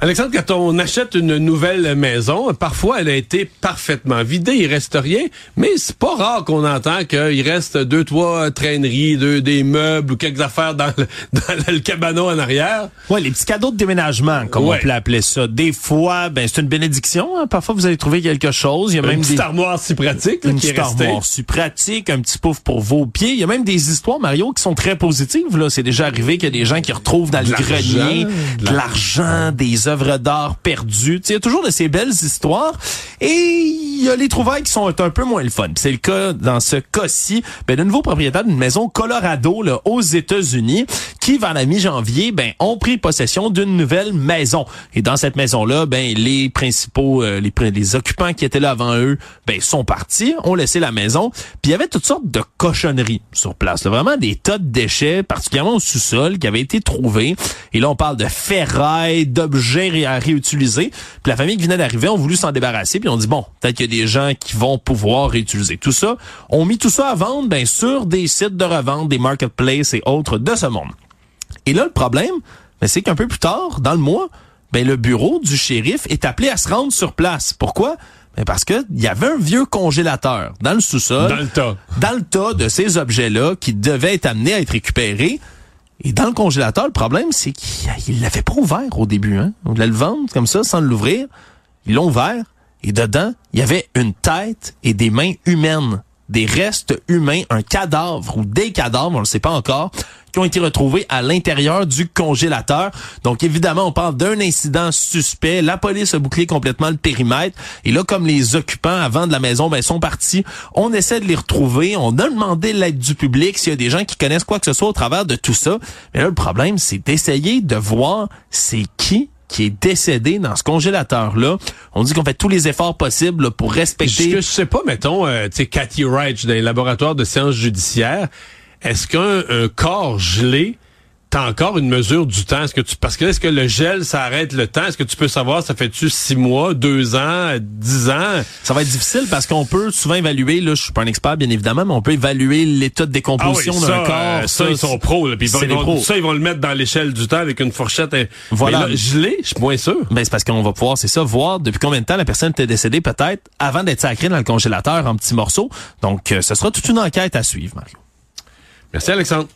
Alexandre, quand on achète une nouvelle maison, parfois elle a été parfaitement vidée, il reste rien, mais c'est pas rare qu'on entend qu'il reste deux, trois traîneries, deux, des meubles ou quelques affaires dans le, dans le cabanon en arrière. Ouais, les petits cadeaux de déménagement, comme Ouais. on peut appeler ça. Des fois, ben c'est une bénédiction. hein. Parfois, vous allez trouver quelque chose. Il y a Une même petite des armoire si pratique là, une qui est petite restée. armoire si pratique, un petit pouf pour vos pieds. Il y a même des histoires, Mario, qui sont très positives. Là, c'est déjà arrivé qu'il y a des gens qui retrouvent dans le grenier de l'argent, des œuvres d'art perdues. Il y a toujours de ces belles histoires. Et il y a les trouvailles qui sont un peu moins le fun. C'est le cas dans ce cas-ci, ben, de nouveau propriétaire d'une maison Colorado là, aux États-Unis, qui vers la mi-janvier, ben, ont pris possession d'une nouvelle maison. Et dans cette maison-là, ben, les principaux, euh, les, les occupants qui étaient là avant eux, ben, sont partis, ont laissé la maison. Puis il y avait toutes sortes de cochonneries sur place. là. Vraiment des tas de déchets, particulièrement au sous-sol, qui avaient été trouvés. Et là, on parle de ferraille, d'objets à réutiliser. Puis la famille qui venait d'arriver ont voulu s'en débarrasser. Puis on dit, bon, peut-être qu'il y a des gens qui vont pouvoir réutiliser tout ça. On mis tout ça à vendre, ben, sur des sites de revente, des marketplaces et autres de ce monde. Et là, le problème, ben, c'est qu'un peu plus tard, dans le mois, ben, le bureau du shérif est appelé à se rendre sur place. Pourquoi? Ben, parce que il y avait un vieux congélateur dans le sous-sol. Dans le tas. Dans le tas de ces objets-là qui devaient être amenés à être récupérés. Et dans le congélateur, le problème, c'est qu'il l'avait pas ouvert au début. Hein? On voulait le vendre comme ça, sans l'ouvrir. Ils l'ont ouvert. Et dedans, il y avait une tête et des mains humaines. Des restes humains, un cadavre ou des cadavres, on ne le sait pas encore, qui ont été retrouvés à l'intérieur du congélateur. Donc évidemment, on parle d'un incident suspect. La police a bouclé complètement le périmètre. Et là, comme les occupants avant de la maison ben, sont partis, on essaie de les retrouver. On a demandé l'aide du public s'il y a des gens qui connaissent quoi que ce soit au travers de tout ça. Mais là, le problème, c'est d'essayer de voir c'est qui qui est décédé dans ce congélateur-là. On dit qu'on fait tous les efforts possibles pour Ce respecter... que je sais pas, mettons, euh, tu sais, Cathy Wright dans les laboratoires de sciences judiciaires, est-ce qu'un un corps gelé, t'as encore une mesure du temps? Est-ce que tu, parce que est-ce que le gel, ça arrête le temps? Est-ce que tu peux savoir, ça fait-tu six mois, deux ans, dix ans? Ça va être difficile parce qu'on peut souvent évaluer, là, je suis pas un expert bien évidemment, mais on peut évaluer l'état de décomposition Ah d'un corps. euh, ça, ils sont pros, là. Puis ils vont- pros. ça, ils vont le mettre dans l'échelle du temps avec une fourchette. et- Voilà. Mais là, gelé, je suis moins sûr. Ben, c'est parce qu'on va pouvoir, c'est ça, voir depuis combien de temps la personne était décédée peut-être avant d'être sacrée dans le congélateur en petits morceaux. Donc, euh, ce sera toute une enquête à suivre, Mario. Merci, Alexandre.